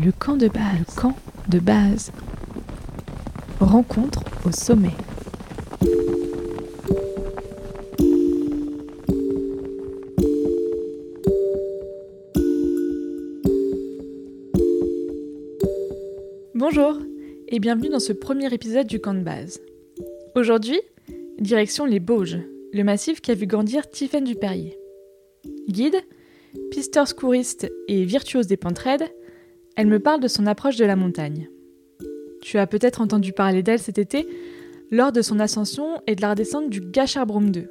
Le camp de base. Le camp de base. Rencontre au sommet. Bonjour et bienvenue dans ce premier épisode du camp de base. Aujourd'hui, direction les Bauges, le massif qui a vu grandir Tiffaine Duperrier. Guide, pisteur secouriste et virtuose des pentes raides, elle me parle de son approche de la montagne. Tu as peut-être entendu parler d'elle cet été lors de son ascension et de la redescente du Gacharbrum 2.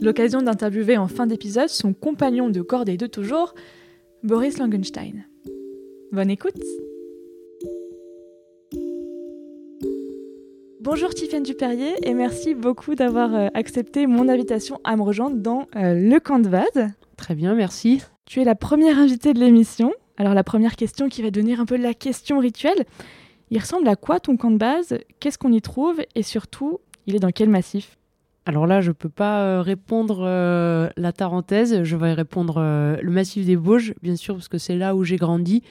L'occasion d'interviewer en fin d'épisode son compagnon de cordée de toujours, Boris Langenstein. Bonne écoute Bonjour Tiffaine Duperrier et merci beaucoup d'avoir euh, accepté mon invitation à me rejoindre dans euh, le camp de base. Très bien, merci. Tu es la première invitée de l'émission. Alors la première question qui va devenir un peu la question rituelle. Il ressemble à quoi ton camp de base? Qu'est-ce qu'on y trouve? Et surtout, il est dans quel massif? Alors là, je ne peux pas euh, répondre la Tarentaise, je vais répondre le massif des Bauges, bien sûr, parce que c'est là où j'ai grandi.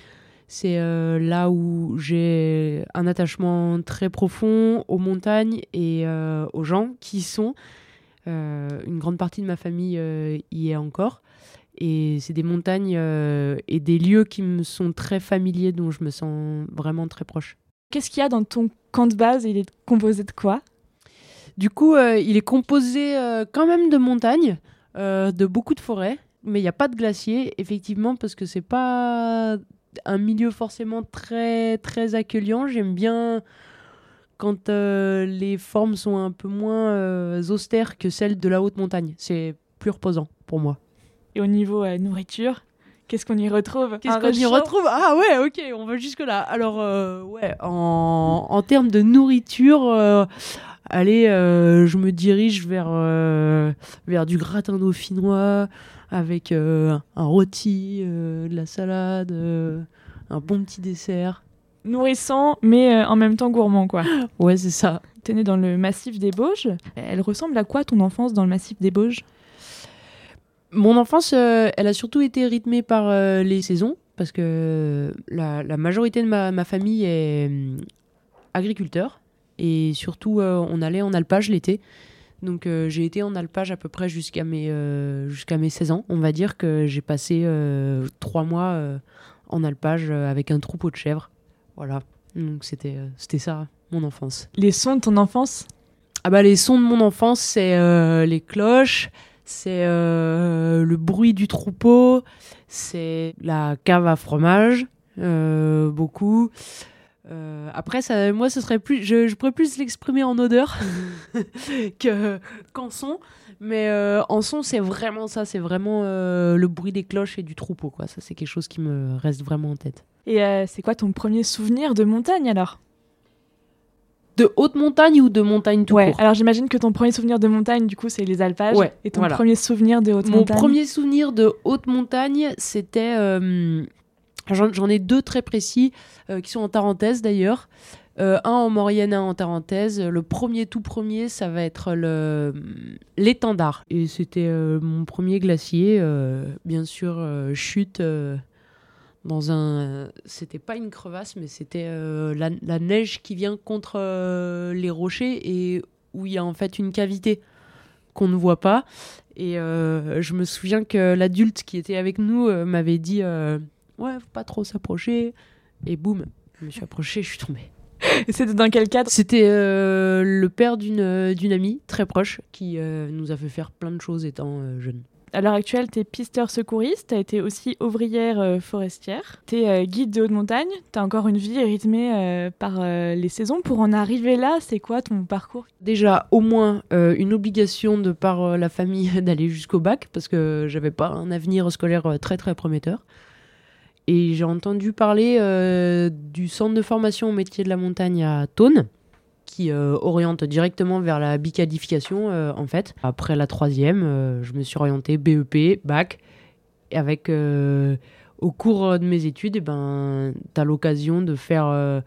C'est euh, là où j'ai un attachement très profond aux montagnes et euh, aux gens qui sont. Euh, une grande partie de ma famille y est encore. Et c'est des montagnes et des lieux qui me sont très familiers, dont je me sens vraiment très proche. Qu'est-ce qu'il y a dans ton camp de base? Il est composé de quoi? Du coup, il est composé quand même de montagnes, de beaucoup de forêts, mais il n'y a pas de glaciers, effectivement, parce que c'est pas un milieu forcément très très accueillant. J'aime bien quand euh, les formes sont un peu moins euh, austères que celles de la haute montagne. C'est plus reposant pour moi. Et au niveau euh, nourriture, qu'est-ce qu'on y retrouve Qu'est-ce qu'on y retrouve Ah ouais, ok, on va jusque là. Alors ouais, en, en, termes de nourriture. Allez, je me dirige vers, vers du gratin dauphinois, avec euh, un rôti, euh, de la salade, euh, un bon petit dessert. Nourrissant, mais en même temps gourmand, quoi. Ouais, c'est ça. T'es né dans le massif des Bauges. Elle ressemble à quoi ton enfance dans le massif des Bauges? Mon enfance, elle a surtout été rythmée par les saisons, parce que la, majorité de ma, ma famille est hum, agriculteur. Et surtout, on allait en alpage l'été. Donc euh, j'ai été en alpage à peu près jusqu'à mes, euh, jusqu'à mes 16 ans. On va dire que j'ai passé euh, trois mois en alpage avec un troupeau de chèvres. Voilà. Donc c'était, c'était ça, mon enfance. Les sons de ton enfance? Ah bah les sons de mon enfance, c'est les cloches, c'est le bruit du troupeau, c'est la cave à fromage, beaucoup. Euh, après, ça, moi, ce serait plus, je, pourrais plus l'exprimer en odeur que qu'en son. Mais euh, en son, c'est vraiment ça, c'est vraiment euh, le bruit des cloches et du troupeau, quoi. Ça, c'est quelque chose qui me reste vraiment en tête. Et c'est quoi ton premier souvenir de montagne alors? De haute montagne ou de montagne tout ouais. Alors j'imagine que ton premier souvenir de montagne, du coup, c'est les alpages. Ouais, et ton premier souvenir de haute montagne. Mon premier souvenir de haute montagne, c'était J'en ai deux très précis euh, qui sont en Tarentaise d'ailleurs. Euh, un en Maurienne, un en Tarentaise. Le premier, tout premier, ça va être l'étendard. Et c'était euh, mon premier glacier. bien sûr, chute dans un. C'était pas une crevasse, mais c'était la, la, neige qui vient contre les rochers et où il y a en fait une cavité qu'on ne voit pas. Et je me souviens que l'adulte qui était avec nous m'avait dit ouais, faut pas trop s'approcher. Et boum, je me suis approché, je suis tombée. C'était dans quel cadre? C'était euh, le père d'une amie très proche qui euh, nous a fait faire plein de choses étant euh, jeune. À l'heure actuelle, tu es pisteur secouriste, tu as été aussi ouvrière forestière, tu es guide de haute montagne, tu as encore une vie rythmée par les saisons. Pour en arriver là, c'est quoi ton parcours? Déjà, au moins une obligation de par la famille d'aller jusqu'au bac, parce que j'avais pas un avenir scolaire très très prometteur. Et j'ai entendu parler euh, du centre de formation au métier de la montagne à Thône, qui euh, oriente directement vers la bicadification, euh, en fait. Après la troisième, je me suis orienté BEP, bac, avec, au cours de mes études, eh ben, tu as l'occasion de faire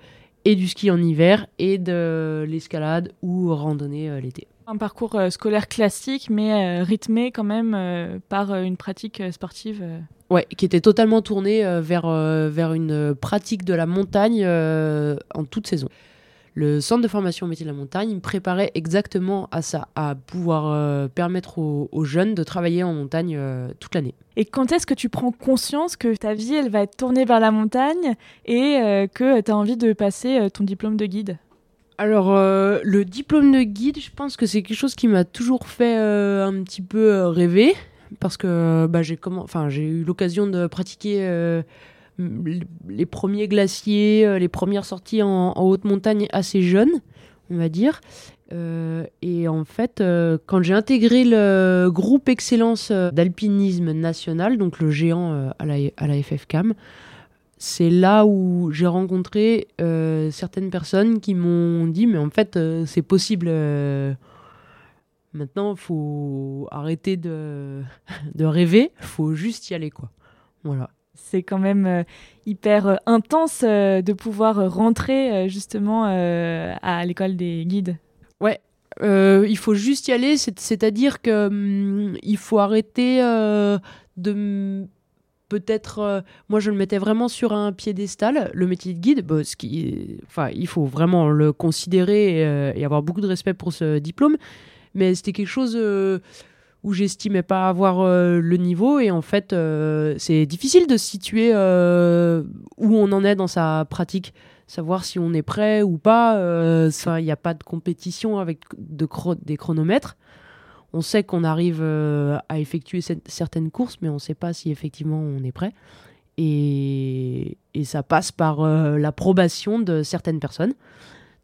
et du ski en hiver et de l'escalade ou randonnée l'été. Un parcours scolaire classique, mais rythmé quand même par une pratique sportive. Ouais, qui était totalement tourné vers, vers une pratique de la montagne en toute saison le centre de formation au métier de la montagne me préparait exactement à ça, à pouvoir euh, permettre aux, jeunes de travailler en montagne euh, toute l'année. Et quand est-ce que tu prends conscience que ta vie, elle va être tournée vers la montagne et euh, que tu as envie de passer ton diplôme de guide? Alors, le diplôme de guide, je pense que c'est quelque chose qui m'a toujours fait un petit peu rêver, parce que bah, j'ai eu l'occasion de pratiquer les premiers glaciers, euh, les premières sorties en, haute montagne assez jeunes, on va dire. Euh, et en fait, euh, quand j'ai intégré le groupe Excellence d'alpinisme national, donc le géant à, la, à la FFCAM, c'est là où j'ai rencontré certaines personnes qui m'ont dit mais en fait c'est possible maintenant faut arrêter de, de rêver faut juste y aller quoi voilà c'est quand même euh, hyper euh, intense euh, de pouvoir rentrer justement à l'école des guides. Ouais, il faut juste y aller, c'est-à-dire que hum, il faut arrêter de peut-être moi je le mettais vraiment sur un piédestal le métier de guide bah, ce enfin il faut vraiment le considérer et avoir beaucoup de respect pour ce diplôme mais c'était quelque chose où j'estimais pas avoir euh, le niveau. Et en fait euh, c'est difficile de situer euh, où on en est dans sa pratique. Savoir si on est prêt ou pas il n'y a pas de compétition avec de des chronomètres. On sait qu'on arrive à effectuer certaines courses mais on ne sait pas si effectivement on est prêt. Et, et ça passe par l'approbation de certaines personnes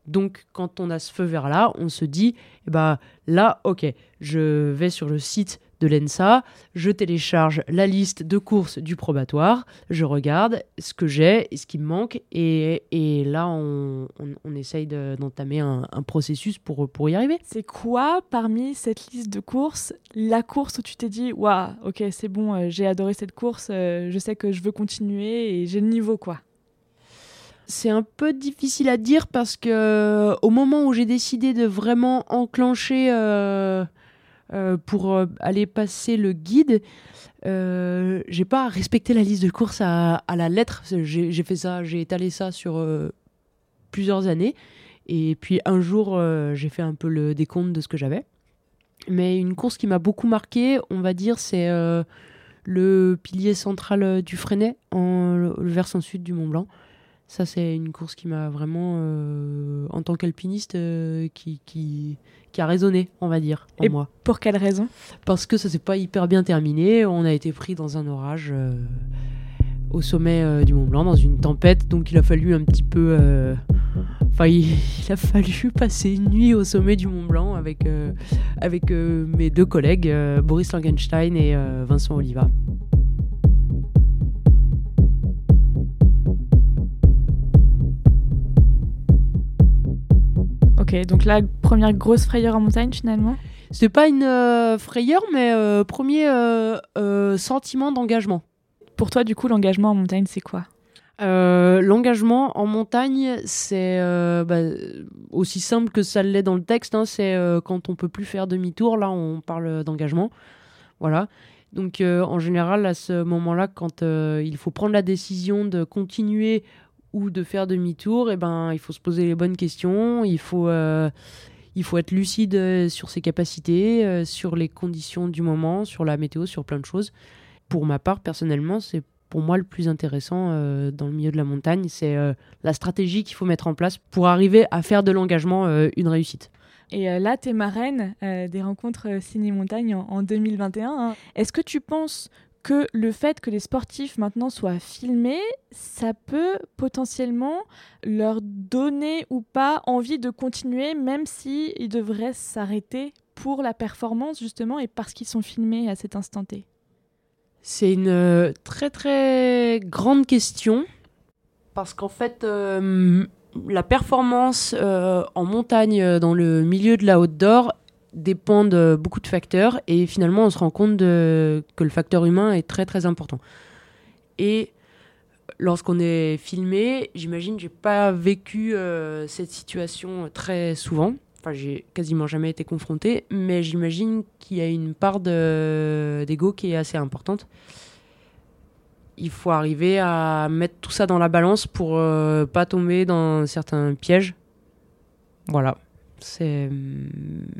donc, quand on a ce feu vert-là, on se dit, eh ben, là, ok, je vais sur le site de l'ENSA, je télécharge la liste de courses du probatoire, je regarde ce que j'ai et ce qui me manque, et, là, on, essaye d'entamer un, processus pour, pour y arriver. C'est quoi, parmi cette liste de courses, la course où tu t'es dit, waouh, ok, c'est bon, euh, j'ai adoré cette course, euh, je sais que je veux continuer et j'ai le niveau, quoi? C'est un peu difficile à dire parce que euh, au moment où j'ai décidé de vraiment enclencher euh, euh, pour aller passer le guide, j'ai pas respecté la liste de courses à, la lettre. J'ai fait ça, j'ai étalé ça sur plusieurs années. Et puis un jour, j'ai fait un peu le décompte de ce que j'avais. Mais une course qui m'a beaucoup marqué, on va dire, c'est le pilier central du Freinet, le versant sud du Mont Blanc. Ça, c'est une course qui m'a vraiment, euh, en tant qu'alpiniste, euh, qui, qui, qui, a résonné, on va dire, en Et moi. Pour quelle raison? Parce que ça s'est pas hyper bien terminé. On a été pris dans un orage euh, au sommet du Mont Blanc, dans une tempête. Donc il a fallu un petit peu. Enfin, il, a fallu passer une nuit au sommet du Mont Blanc avec, avec mes deux collègues, Boris Langenstein et Vincent Oliva. Donc la première grosse frayeur en montagne finalement C'est pas une euh, frayeur, mais euh, premier euh, sentiment d'engagement. Pour toi, du coup, l'engagement en montagne, c'est quoi? L'engagement en montagne, c'est bah, aussi simple que ça l'est dans le texte. Hein, c'est quand on peut plus faire demi-tour. Là, on parle d'engagement. Voilà. Donc, en général, à ce moment-là, quand il faut prendre la décision de continuer ou de faire demi-tour, eh ben, il faut se poser les bonnes questions, il faut, euh, il faut être lucide euh, sur ses capacités, euh, sur les conditions du moment, sur la météo, sur plein de choses. Pour ma part, personnellement, c'est pour moi le plus intéressant dans le milieu de la montagne, c'est la stratégie qu'il faut mettre en place pour arriver à faire de l'engagement une réussite. Et là, tu es marraine des rencontres Ciné-Montagne en, 2021. Hein. Est-ce que tu penses que le fait que les sportifs maintenant soient filmés, ça peut potentiellement leur donner ou pas envie de continuer, même s'ils ils devraient s'arrêter pour la performance justement et parce qu'ils sont filmés à cet instant T. C'est une euh, très très grande question. Parce qu'en fait euh, la performance euh, en montagne dans le milieu de la haute d'or dépend de beaucoup de facteurs et finalement on se rend compte que le facteur humain est très très important. Et lorsqu'on est filmé, j'imagine j'ai pas vécu euh, cette situation très souvent. enfin, j'ai quasiment jamais été confrontée, mais j'imagine qu'il y a une part d'ego qui est assez importante. Il faut arriver à mettre tout ça dans la balance pour euh, pas tomber dans certains pièges. Voilà, c'est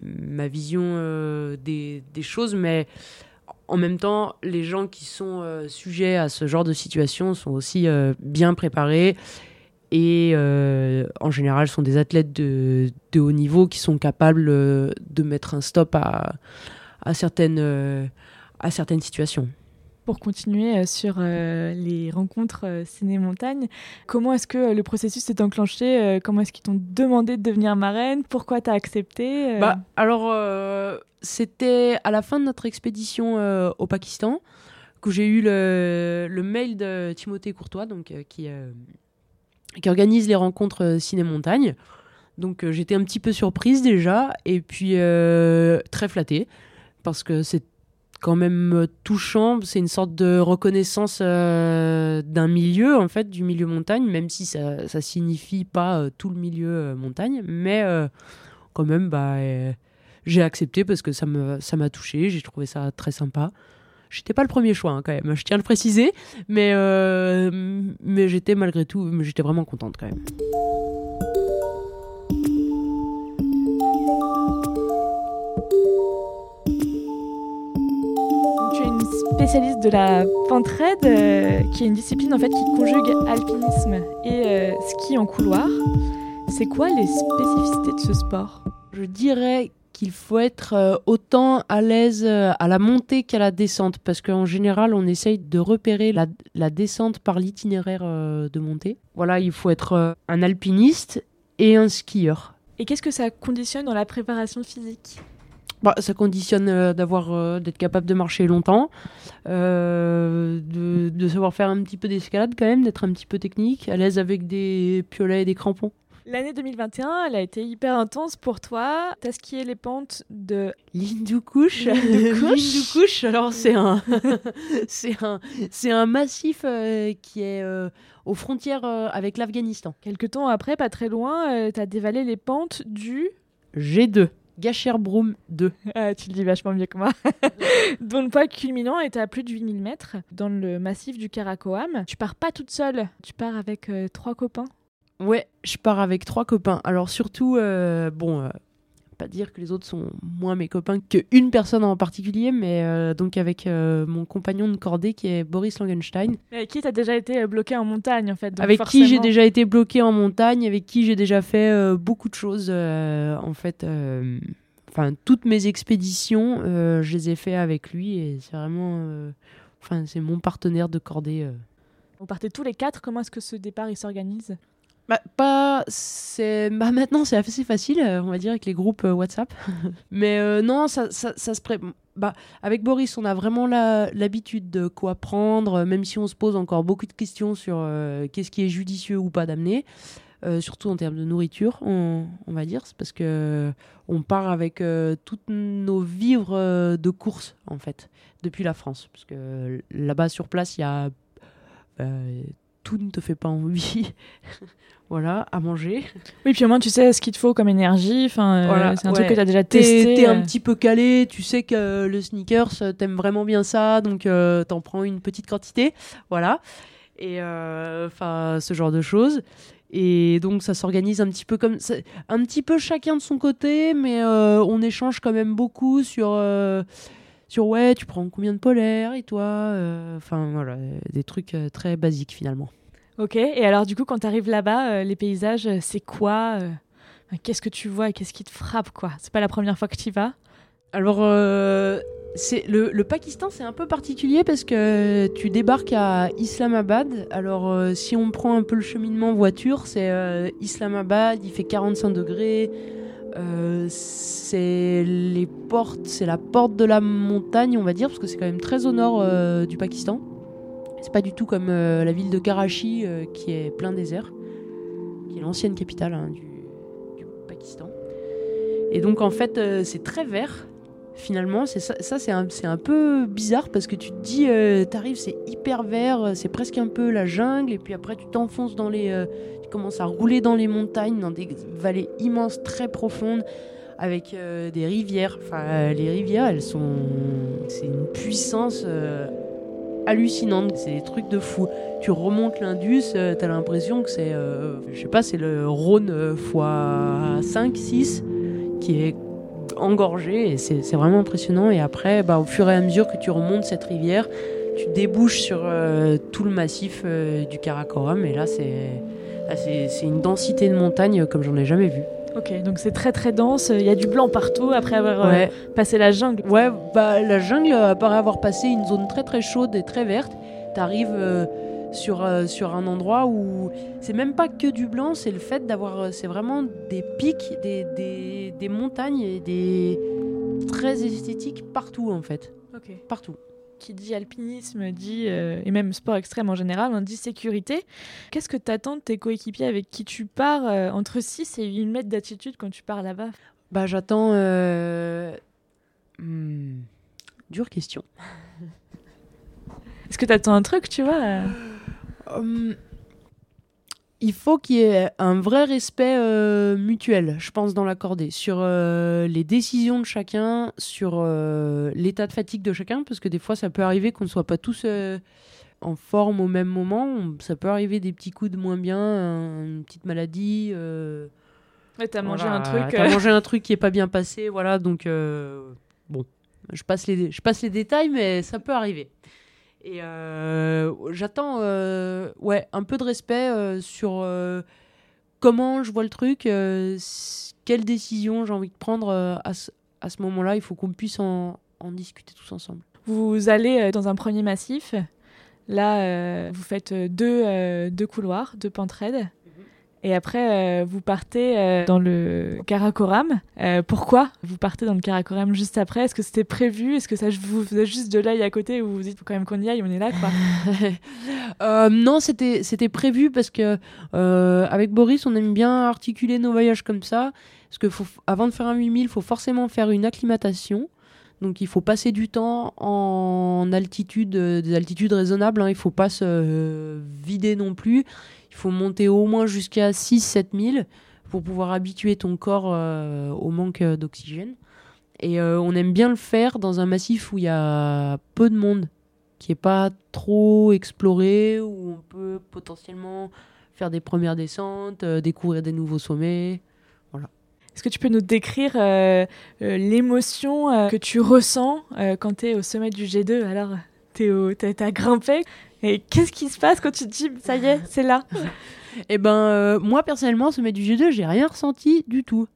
ma vision euh, des, des, choses, mais en même temps, les gens qui sont euh, sujets à ce genre de situation sont aussi bien préparés et euh, en général sont des athlètes de, haut niveau qui sont capables euh, de mettre un stop à, à euh, à certaines situations. Pour continuer sur les rencontres ciné-montagne, comment est-ce que le processus s'est enclenché Comment est-ce qu'ils t'ont demandé de devenir marraine? Pourquoi t'as accepté bah, Alors, c'était à la fin de notre expédition au Pakistan que j'ai eu le, le, mail de Timothée Courtois, donc, qui, qui organise les rencontres euh, ciné-montagne. Donc euh, j'étais un petit peu surprise déjà, et puis euh, très flattée, parce que c'est quand même touchant, c'est une sorte de reconnaissance d'un milieu, en fait, du milieu montagne, même si ça, ça signifie pas tout le milieu montagne, mais quand même, bah, j'ai accepté parce que ça m'a ça touché, j'ai trouvé ça très sympa. J'étais pas le premier choix hein, quand même, je tiens à le préciser, mais, euh, mais j'étais malgré tout, j'étais vraiment contente quand même. Spécialiste de la pentraide, euh, qui est une discipline en fait qui conjugue alpinisme et euh, ski en couloir. C'est quoi les spécificités de ce sport? Je dirais qu'il faut être euh, autant à l'aise à la montée qu'à la descente, parce qu'en général, on essaye de repérer la, descente par l'itinéraire de montée. Voilà, il faut être un alpiniste et un skieur. Et qu'est-ce que ça conditionne dans la préparation physique? Bah, ça conditionne d'avoir d'être capable de marcher longtemps, de, de, savoir faire un petit peu d'escalade quand même, d'être un petit peu technique, à l'aise avec des piolets et des crampons. L'année 2021, elle a été hyper intense pour toi. T'as skié les pentes de l'Hindoukouche. L'Hindoukouche, alors c'est un, c'est un, c'est un massif euh, qui est euh, aux frontières euh, avec l'Afghanistan. Quelque temps après, pas très loin, t'as dévalé les pentes du G2. Broom 2. Ah, tu le dis vachement mieux que moi. dont le poids culminant est à plus de 8000 mètres dans le massif du Karakoam. Tu pars pas toute seule, tu pars avec trois copains. Ouais, je pars avec trois copains. Alors surtout, euh, bon, euh, pas dire que les autres sont moins mes copains qu'une personne en particulier, mais euh, donc avec mon compagnon de cordée qui est Boris Langenstein. Avec qui tu as déjà été bloqué en montagne en fait Avec qui j'ai déjà été bloqué en montagne, avec qui j'ai déjà fait beaucoup de choses en fait. Enfin, toutes mes expéditions, je les ai fait avec lui et c'est vraiment, enfin, c'est mon partenaire de cordée. Vous partez tous les quatre. Comment est-ce que ce départ il s'organise? Bah, pas, c'est, bah, maintenant c'est assez facile, euh, on va dire, avec les groupes euh, WhatsApp. Mais euh, non, ça, ça, se pré... bah, avec Boris, on a vraiment l'habitude de quoi prendre, même si on se pose encore beaucoup de questions sur qu'est-ce qui est judicieux ou pas d'amener. surtout en termes de nourriture, on, on va dire, c'est parce que on part avec toutes nos vivres de course en fait depuis la France, parce que là-bas sur place, il y a tout ne te fait pas envie. voilà, à manger. Oui, puis au moins tu sais ce qu'il te faut comme énergie. Enfin, euh, c'est un truc que tu as déjà testé. T'es un euh. petit peu calé, tu sais que le sneakers, t'aimes vraiment bien ça, donc euh, t'en prends une petite quantité. Voilà. Et enfin, ce genre de choses. Et donc ça s'organise un petit peu comme un petit peu chacun de son côté, mais on échange quand même beaucoup sur sur ouais, tu prends combien de polaires et toi euh, Enfin voilà, des trucs euh, très basiques finalement. Ok, et alors du coup, quand tu arrives là-bas, euh, les paysages, c'est quoi Qu'est-ce que tu vois et qu'est-ce qui te frappe quoi? C'est pas la première fois que tu y vas? Alors, c'est le, le, Pakistan, c'est un peu particulier parce que tu débarques à Islamabad. Alors, si on prend un peu le cheminement voiture, c'est Islamabad, il fait 45 degrés. Euh, c'est les portes, c'est la porte de la montagne, on va dire, parce que c'est quand même très au nord euh, du Pakistan. C'est pas du tout comme euh, la ville de Karachi qui est plein désert, qui est l'ancienne capitale hein, du, du, Pakistan. Et donc en fait, c'est très vert. Finalement. Ça, c'est un, peu bizarre parce que tu te dis, euh, t'arrives, c'est hyper vert, euh, c'est presque un peu la jungle, et puis après tu t'enfonces dans les, euh, tu commences à rouler dans les montagnes, dans des vallées immenses, très profondes, avec des rivières. Enfin, les rivières, elles sont, c'est une puissance hallucinante. C'est des trucs de fou. Tu remontes l'Indus, t'as l'impression que c'est, je sais pas, c'est le Rhône fois 5, 6 qui est engorgé et c'est vraiment impressionnant. Et après, bah, au fur et à mesure que tu remontes cette rivière, tu débouches sur euh, tout le massif euh, du Karakoram et là, c'est une densité de montagne comme j'en ai jamais vu. Ok, donc c'est très très dense, il y a du blanc partout après avoir euh, passé la jungle. Ouais, bah la jungle, après avoir passé une zone très très chaude et très verte, t'arrives sur, euh, sur un endroit où c'est même pas que du blanc, c'est le fait d'avoir. euh, C'est vraiment des pics, des, des, des montagnes et des. très esthétiques partout en fait. Partout. Qui dit alpinisme dit, euh, et même sport extrême en général, on dit sécurité. Qu'est-ce que t'attends de tes coéquipiers avec qui tu pars euh, entre 6 et 8 mètres d'altitude quand tu pars là-bas? Bah j'attends. hmm, Dure question. Est-ce que t'attends un truc, tu vois? Hum, il faut qu'il y ait un vrai respect euh, mutuel, je pense, dans l'accordé, sur euh, les décisions de chacun, sur euh, l'état de fatigue de chacun, parce que des fois, ça peut arriver qu'on ne soit pas tous en forme au même moment. Ça peut arriver des petits coups de moins bien, un- une petite maladie. Ouais, t'as mangé un truc. T'as mangé un truc qui est pas bien passé, voilà. Donc bon, je passe les, je passe les détails, mais ça peut arriver. Et euh, j'attends, euh, un peu de respect euh, sur comment je vois le truc, quelle décision j'ai envie de prendre à ce, moment-là. Il faut qu'on puisse en, discuter tous ensemble. Vous allez dans un premier massif. Là, vous faites deux, deux couloirs, deux pentes raides. Et après, euh, vous partez euh, dans le Karakoram. Euh, pourquoi vous partez dans le Karakoram juste après? Est-ce que c'était prévu? Est-ce que ça vous faisait juste de l'œil à côté ou vous vous dites faut quand même qu'on y aille, on est là quoi? Non, c'était c'était prévu parce que avec Boris, on aime bien articuler nos voyages comme ça. Parce que avant de faire un 8000, il faut forcément faire une acclimatation. Donc il faut passer du temps en altitude, des altitudes raisonnables. Hein. Il faut pas se vider non plus. Il faut monter au moins jusqu'à 6-7 000 pour pouvoir habituer ton corps euh, au manque euh, d'oxygène. Et euh, on aime bien le faire dans un massif où il y a peu de monde qui est pas trop exploré, où on peut potentiellement faire des premières descentes, découvrir des nouveaux sommets. Est-ce que tu peux nous décrire l'émotion que tu ressens quand tu es au sommet du G2 Alors, tu as grimpé. Et qu'est-ce qui se passe quand tu te dis ça y est, c'est là? Et ben euh, moi personnellement, au sommet du G2, j'ai rien ressenti du tout.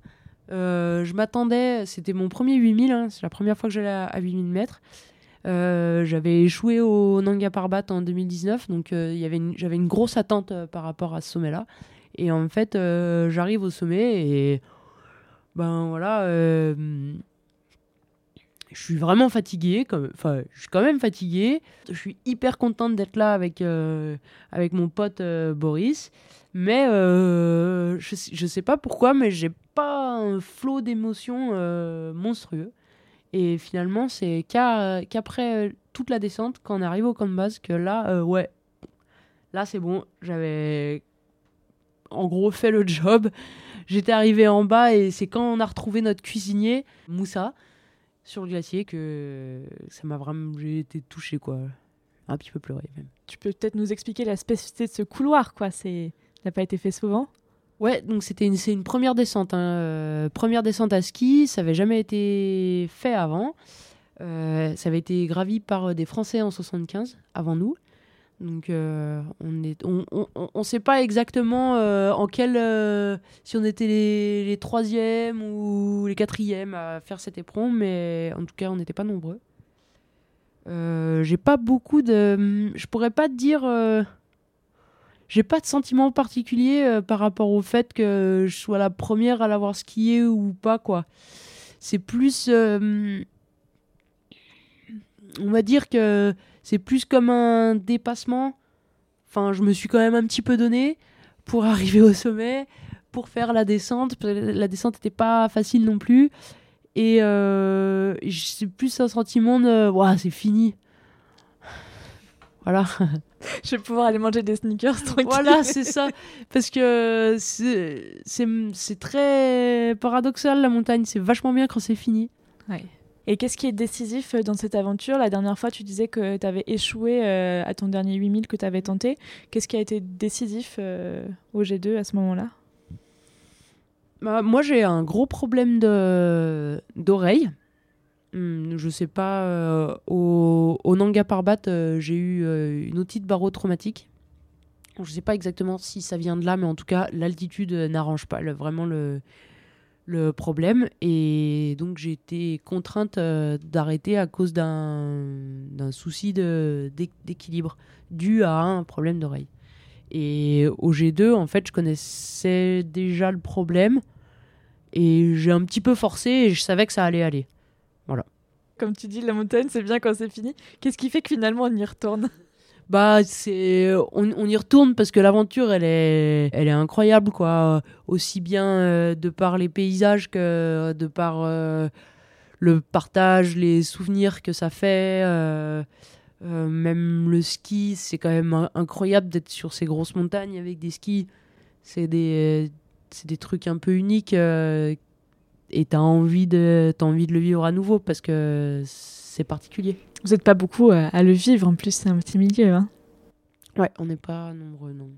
Euh, je m'attendais, c'était mon premier 8000, hein, c'est la première fois que j'allais à, à 8000 mètres. Euh, j'avais échoué au Nanga Parbat en 2019, donc euh, j'avais une grosse attente par rapport à ce sommet-là. Et en fait, j'arrive au sommet et ben voilà, je suis vraiment fatigué, enfin, je suis quand même fatigué. Je suis hyper contente d'être là avec euh, avec mon pote euh, Boris, mais euh, je, je sais pas pourquoi, mais j'ai pas un flot d'émotions monstrueux. Et finalement, c'est qu'après toute la descente, quand on arrive au camp de base, que là, ouais, là c'est bon, j'avais en gros fait le job. J'étais arrivé en bas et c'est quand on a retrouvé notre cuisinier, Moussa, sur le glacier que ça m'a vraiment. J'ai été touché, quoi. Un petit peu pleuré, même. Tu peux peut-être nous expliquer la spécificité de ce couloir, quoi. C'est, ça n'a pas été fait souvent? Ouais, donc c'était une, c'est une première descente. hein, euh, première descente à ski, ça avait jamais été fait avant. Euh, ça avait été gravi par euh, des Français en 75, avant nous. Donc euh, on on sait pas exactement euh, en quel, euh, si on était les, troisièmes ou les quatrièmes à faire cet éperon, mais en tout cas on n'était pas nombreux. J'ai pas beaucoup de, je pourrais pas dire. j'ai pas de sentiment particulier par rapport au fait que je sois la première à l'avoir skié ou pas quoi. C'est plus on va dire que c'est plus comme un dépassement. Enfin, je me suis quand même un petit peu donné pour arriver au sommet, pour faire la descente. La descente n'était pas facile non plus. Et euh, c'est plus un sentiment de c'est fini. Voilà. Je vais pouvoir aller manger des sneakers tranquille. Voilà, c'est ça. Parce que c'est très paradoxal la montagne. C'est vachement bien quand c'est fini. Ouais. Et qu'est-ce qui est décisif euh, dans cette aventure? La dernière fois, tu disais que tu avais échoué euh, à ton dernier 8000 que tu avais tenté. Qu'est-ce qui a été décisif euh, au G2 à ce moment-là? Bah, moi, j'ai un gros problème de d'oreille. Hum, je sais pas. au, Nanga Parbat, j'ai eu une otite barotraumatique. Je sais pas exactement si ça vient de là, mais en tout cas, l'altitude n'arrange pas vraiment le, le problème. Et donc, j'ai été contrainte euh, d'arrêter à cause d'un souci d'équilibre dû à un problème d'oreille. Et au G2, en fait, je connaissais déjà le problème. Et j'ai un petit peu forcé et je savais que ça allait aller. Comme tu dis, la montagne, c'est bien quand c'est fini. Qu'est-ce qui fait que finalement on y retourne? Bah, c'est, on, on y retourne parce que l'aventure, elle est, elle est incroyable, quoi. Aussi bien euh, de par les paysages que de par euh, le partage, les souvenirs que ça fait. euh, même le ski, c'est quand même in- incroyable d'être sur ces grosses montagnes avec des skis. C'est des, c'est des trucs un peu uniques et t'as envie de, t'as envie de le vivre à nouveau parce que particulier. Vous n'êtes pas beaucoup euh, à le vivre, en plus, c'est un petit milieu. hein. Ouais, on n'est pas nombreux, non.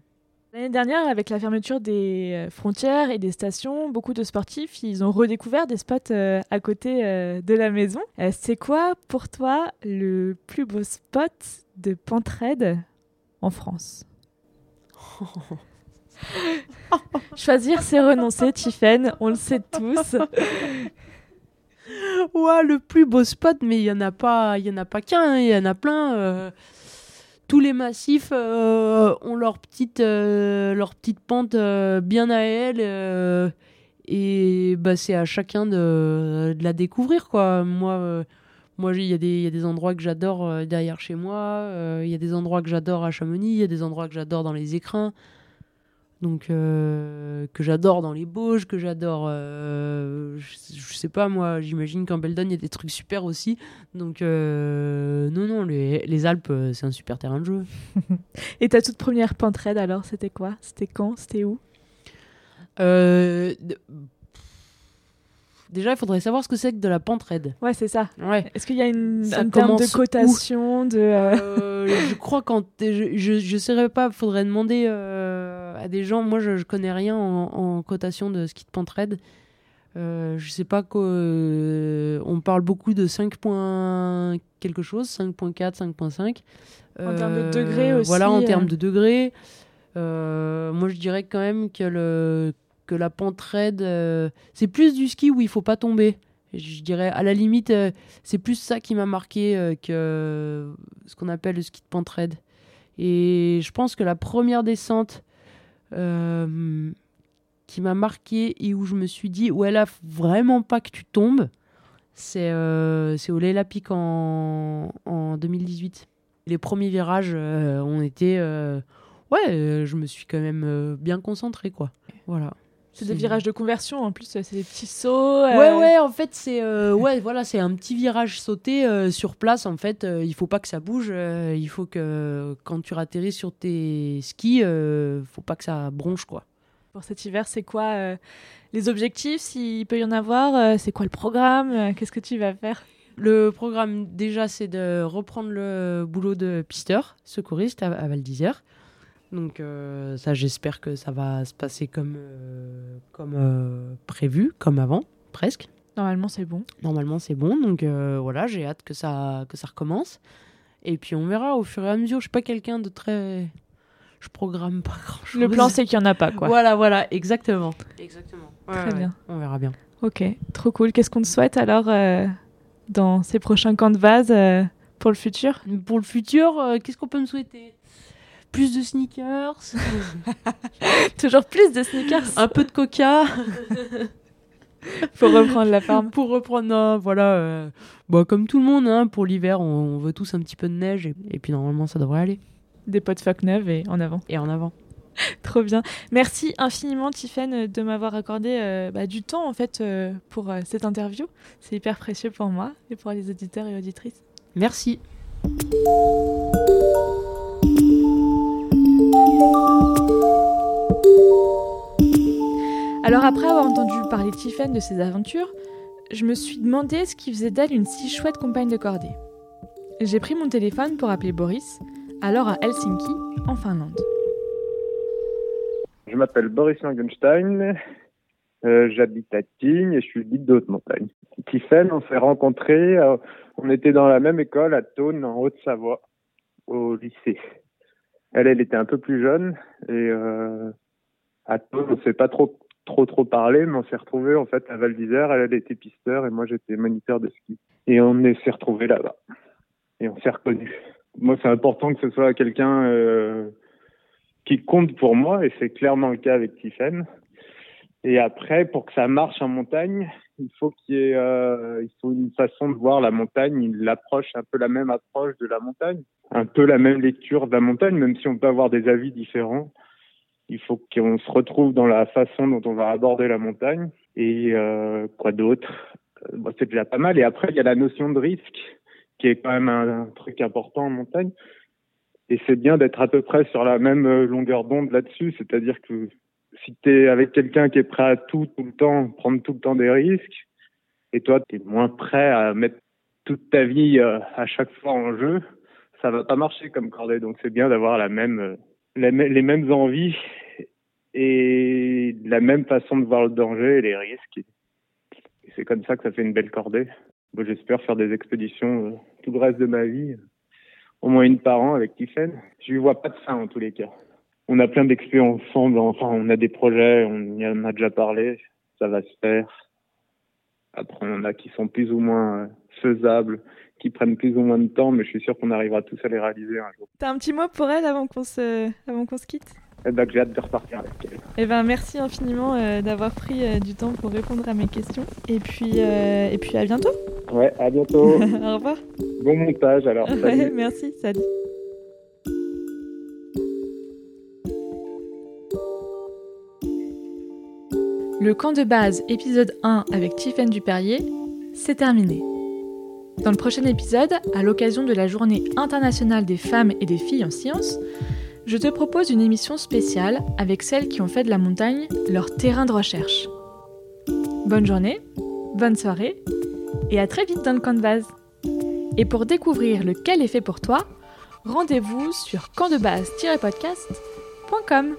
L'année dernière, avec la fermeture des euh, frontières et des stations, beaucoup de sportifs, ils ont redécouvert des spots euh, à côté euh, de la maison. Euh, c'est quoi pour toi le plus beau spot de pentraide en France? Choisir, c'est renoncer, Tiffen, on le sait tous. Le plus beau spot, mais il y en a pas, il y en a pas qu'un, hein, il y en a plein. euh. tous les massifs euh, ont leur petite, euh, leur petite pente bien à elles, euh, et bah c'est à chacun de, la découvrir quoi. Moi, moi il y y a des endroits que j'adore derrière chez moi, il y a des endroits que j'adore à Chamonix, il y a des endroits que j'adore dans les écrins. Donc euh, que j'adore dans les Bauges, que j'adore, euh, je, je sais pas moi, j'imagine qu'en Beldon il y a des trucs super aussi. Donc euh, non non, les, les Alpes c'est un super terrain de jeu. Et ta toute première pentraide alors, c'était quoi? C'était quand? C'était où? Déjà il faudrait savoir ce que c'est que de la pente raide. Ouais, c'est ça. Ouais. Est-ce qu'il y a une, Ça un terme de cotation de je crois quand je, je je saurais pas, faudrait demander à des gens. Moi, je, je connais rien en, en cotation de ski de pente raide. Euh, je sais pas quoi. euh, on parle beaucoup de 5 points quelque chose, 5.4, 5.5. En termes de degrés aussi, Voilà, en euh. termes de degrés. Euh, moi, je dirais quand même que le que la pente raide, euh, c'est plus du ski où il faut pas tomber. Je dirais, à la limite, euh, c'est plus ça qui m'a marqué euh, que ce qu'on appelle le ski de pente raide. Et je pense que la première descente euh, qui m'a marqué et où je me suis dit, ouais, là, vraiment pas que tu tombes, c'est euh, au Leila Peak en, en 2018. Les premiers virages euh, ont été. euh, ouais, je me suis quand même bien concentré, quoi. Voilà. C'est des virages de conversion en plus, c'est des petits sauts. euh, Ouais, ouais, en fait, c'est euh, ouais, voilà, c'est un petit virage sauté euh, sur place. En fait, euh, il faut pas que ça bouge. il faut que quand tu atterris sur tes skis, faut pas que ça bronche, quoi. Pour cet hiver, c'est quoi les objectifs, s'il peut y en avoir C'est quoi le programme Qu'est-ce que tu vas faire? Le programme, déjà, c'est de reprendre le boulot de pisteur, secouriste à, à Val d'Isère. Donc, euh, ça, j'espère que ça va se passer comme, euh, comme euh, prévu, comme avant, presque. Normalement, c'est bon. Normalement, c'est bon. Donc, euh, voilà, j'ai hâte que ça, que ça recommence. Et puis, on verra au fur et à mesure. Je suis pas quelqu'un de très. Je programme pas grand chose. Le plan, c'est qu'il n'y en a pas, quoi. Voilà, voilà, exactement. Exactement. Très bien. On verra bien. Ok, trop cool. Qu'est-ce qu'on te souhaite alors euh, dans ces prochains camps de euh, pour le futur? Pour le futur, euh, qu'est-ce qu'on peut me souhaiter? Plus de sneakers, Toujours plus de sneakers un peu de coca pour reprendre la forme. pour reprendre. un- voilà, euh, bon, comme tout le monde, hein, pour l'hiver, on, on veut tous un petit peu de neige et, et puis normalement ça devrait aller. Des potes fuck neuves et en avant. Et en avant. Trop bien. Merci infiniment, Tiffen, de m'avoir accordé euh, bah, du temps en fait euh, pour euh, cette interview. C'est hyper précieux pour moi et pour les auditeurs et auditrices. Merci. Alors après avoir entendu parler Tiffen de ses aventures, je me suis demandé ce qui faisait d'elle une si chouette compagne de cordée. J'ai pris mon téléphone pour appeler Boris, alors à Helsinki, en Finlande. Je m'appelle Boris Langenstein, euh, j'habite à Tignes et je suis guide de haute montagne. Tiffen, on s'est rencontrés, euh, on était dans la même école à Thônes, en Haute-Savoie, au lycée. Elle, elle était un peu plus jeune et euh, à Thônes, on s'est pas trop trop trop parlé, mais on s'est retrouvés en fait à Val d'Isère. Elle, elle était pisteur et moi j'étais moniteur de ski. Et on s'est retrouvés là-bas et on s'est reconnus. Moi, c'est important que ce soit quelqu'un euh, qui compte pour moi et c'est clairement le cas avec Tiffen. Et après, pour que ça marche en montagne, il faut qu'il y ait, euh, il faut une façon de voir la montagne, il approche un peu la même approche de la montagne, un peu la même lecture de la montagne, même si on peut avoir des avis différents. Il faut qu'on se retrouve dans la façon dont on va aborder la montagne. Et euh, quoi d'autre? Bon, C'est déjà pas mal. Et après, il y a la notion de risque, qui est quand même un, un truc important en montagne. Et c'est bien d'être à peu près sur la même longueur d'onde là-dessus. C'est-à-dire que si tu es avec quelqu'un qui est prêt à tout, tout le temps, prendre tout le temps des risques, et toi, tu es moins prêt à mettre toute ta vie euh, à chaque fois en jeu, ça va pas marcher comme cordée. Donc c'est bien d'avoir la même, euh, les mêmes envies et la même façon de voir le danger et les risques. C'est comme ça que ça fait une belle cordée. Bon, J'espère faire des expéditions euh, tout le reste de ma vie, au moins une par an avec Tiffen. Je lui vois pas de fin en tous les cas. On a plein d'expés ensemble, enfin on a des projets, on y en a déjà parlé, ça va se faire. Après on a qui sont plus ou moins euh, faisables, qui prennent plus ou moins de temps, mais je suis sûr qu'on arrivera tous à les réaliser un jour. T'as un petit mot pour elle avant qu'on se, avant qu'on se quitte? Et ben, j'ai hâte de repartir avec elle. Eh ben, merci infiniment euh, d'avoir pris euh, du temps pour répondre à mes questions. Et puis, euh, et puis à bientôt. Ouais, à bientôt. Au revoir. bon montage alors. Ouais, merci, salut. Le camp de base épisode 1 avec Tiffen Duperrier, c'est terminé. Dans le prochain épisode, à l'occasion de la journée internationale des femmes et des filles en sciences, je te propose une émission spéciale avec celles qui ont fait de la montagne leur terrain de recherche. Bonne journée, bonne soirée et à très vite dans le camp de base. Et pour découvrir lequel est fait pour toi, rendez-vous sur campdebase-podcast.com.